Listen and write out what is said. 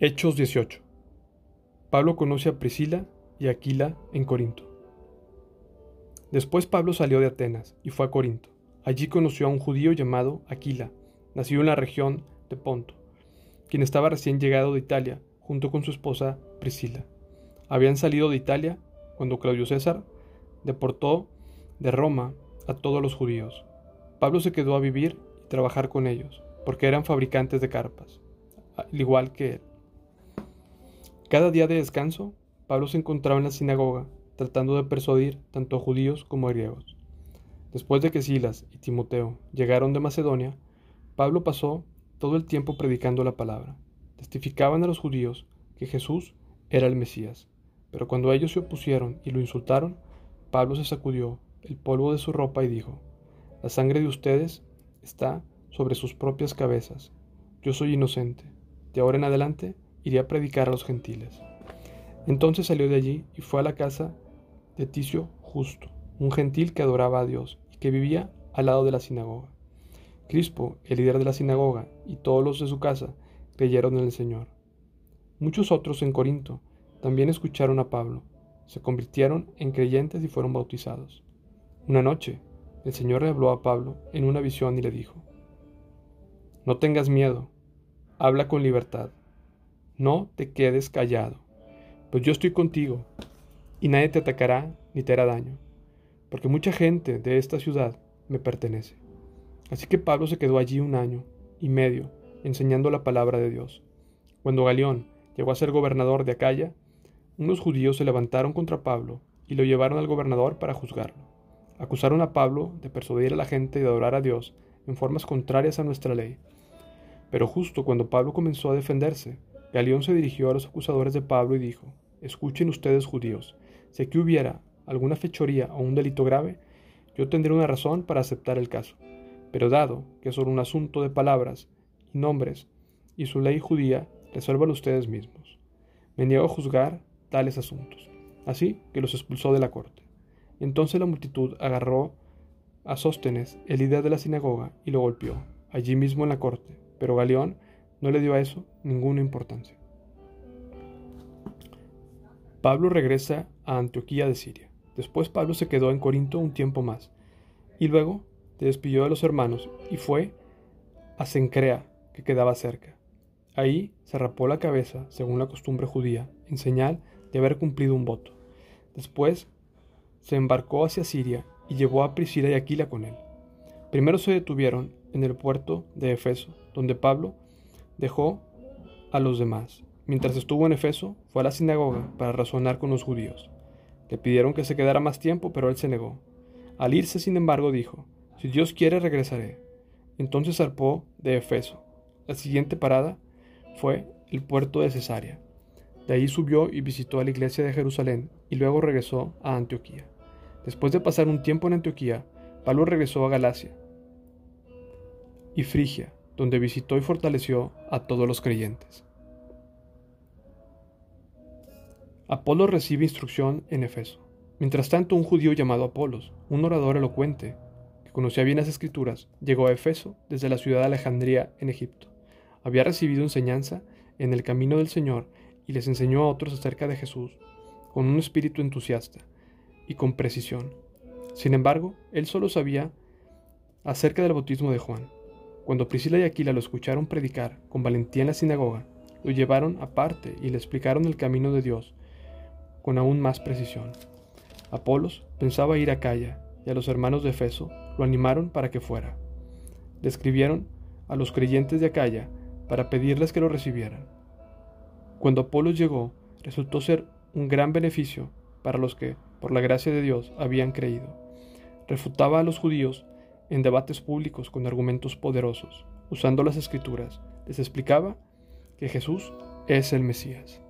Hechos 18. Pablo conoce a Priscila y Aquila en Corinto. Después Pablo salió de Atenas y fue a Corinto. Allí conoció a un judío llamado Aquila, nacido en la región de Ponto, quien estaba recién llegado de Italia junto con su esposa Priscila. Habían salido de Italia cuando Claudio César deportó de Roma a todos los judíos. Pablo se quedó a vivir y trabajar con ellos, porque eran fabricantes de carpas, al igual que él. Cada día de descanso, Pablo se encontraba en la sinagoga, tratando de persuadir tanto a judíos como a griegos. Después de que Silas y Timoteo llegaron de Macedonia, Pablo pasó todo el tiempo predicando la palabra. Testificaban a los judíos que Jesús era el Mesías. Pero cuando ellos se opusieron y lo insultaron, Pablo se sacudió el polvo de su ropa y dijo, La sangre de ustedes está sobre sus propias cabezas. Yo soy inocente. De ahora en adelante iría a predicar a los gentiles. Entonces salió de allí y fue a la casa de Ticio Justo, un gentil que adoraba a Dios y que vivía al lado de la sinagoga. Crispo, el líder de la sinagoga, y todos los de su casa creyeron en el Señor. Muchos otros en Corinto también escucharon a Pablo, se convirtieron en creyentes y fueron bautizados. Una noche, el Señor le habló a Pablo en una visión y le dijo, No tengas miedo, habla con libertad no te quedes callado, pues yo estoy contigo, y nadie te atacará ni te hará daño, porque mucha gente de esta ciudad me pertenece. Así que Pablo se quedó allí un año y medio enseñando la palabra de Dios. Cuando Galeón llegó a ser gobernador de Acaya, unos judíos se levantaron contra Pablo y lo llevaron al gobernador para juzgarlo. Acusaron a Pablo de persuadir a la gente de adorar a Dios en formas contrarias a nuestra ley. Pero justo cuando Pablo comenzó a defenderse, Galión se dirigió a los acusadores de Pablo y dijo, Escuchen ustedes judíos, si aquí hubiera alguna fechoría o un delito grave, yo tendré una razón para aceptar el caso. Pero dado que es solo un asunto de palabras y nombres, y su ley judía, resuélvalo ustedes mismos. Me niego a juzgar tales asuntos. Así que los expulsó de la corte. entonces la multitud agarró a Sóstenes, el líder de la sinagoga, y lo golpeó, allí mismo en la corte. Pero Galeón no le dio a eso ninguna importancia. Pablo regresa a Antioquía de Siria. Después Pablo se quedó en Corinto un tiempo más, y luego se despidió de los hermanos y fue a Cencrea, que quedaba cerca. Ahí se rapó la cabeza, según la costumbre judía, en señal de haber cumplido un voto. Después se embarcó hacia Siria y llevó a Priscila y Aquila con él. Primero se detuvieron en el puerto de Efeso, donde Pablo dejó a los demás. Mientras estuvo en Efeso, fue a la sinagoga para razonar con los judíos. Le pidieron que se quedara más tiempo, pero él se negó. Al irse, sin embargo, dijo, Si Dios quiere, regresaré. Entonces zarpó de Efeso. La siguiente parada fue el puerto de Cesarea. De ahí subió y visitó a la iglesia de Jerusalén y luego regresó a Antioquía. Después de pasar un tiempo en Antioquía, Pablo regresó a Galacia y Frigia, donde visitó y fortaleció a todos los creyentes. Apolo recibe instrucción en Efeso. Mientras tanto, un judío llamado Apolos, un orador elocuente, que conocía bien las escrituras, llegó a Efeso desde la ciudad de Alejandría en Egipto. Había recibido enseñanza en el camino del Señor y les enseñó a otros acerca de Jesús, con un espíritu entusiasta y con precisión. Sin embargo, él solo sabía acerca del bautismo de Juan. Cuando Priscila y Aquila lo escucharon predicar con valentía en la sinagoga, lo llevaron aparte y le explicaron el camino de Dios con aún más precisión. Apolos pensaba ir a Calla y a los hermanos de Efeso lo animaron para que fuera. Le escribieron a los creyentes de Acaya para pedirles que lo recibieran. Cuando Apolos llegó, resultó ser un gran beneficio para los que, por la gracia de Dios, habían creído. Refutaba a los judíos en debates públicos con argumentos poderosos, usando las escrituras, les explicaba que Jesús es el Mesías.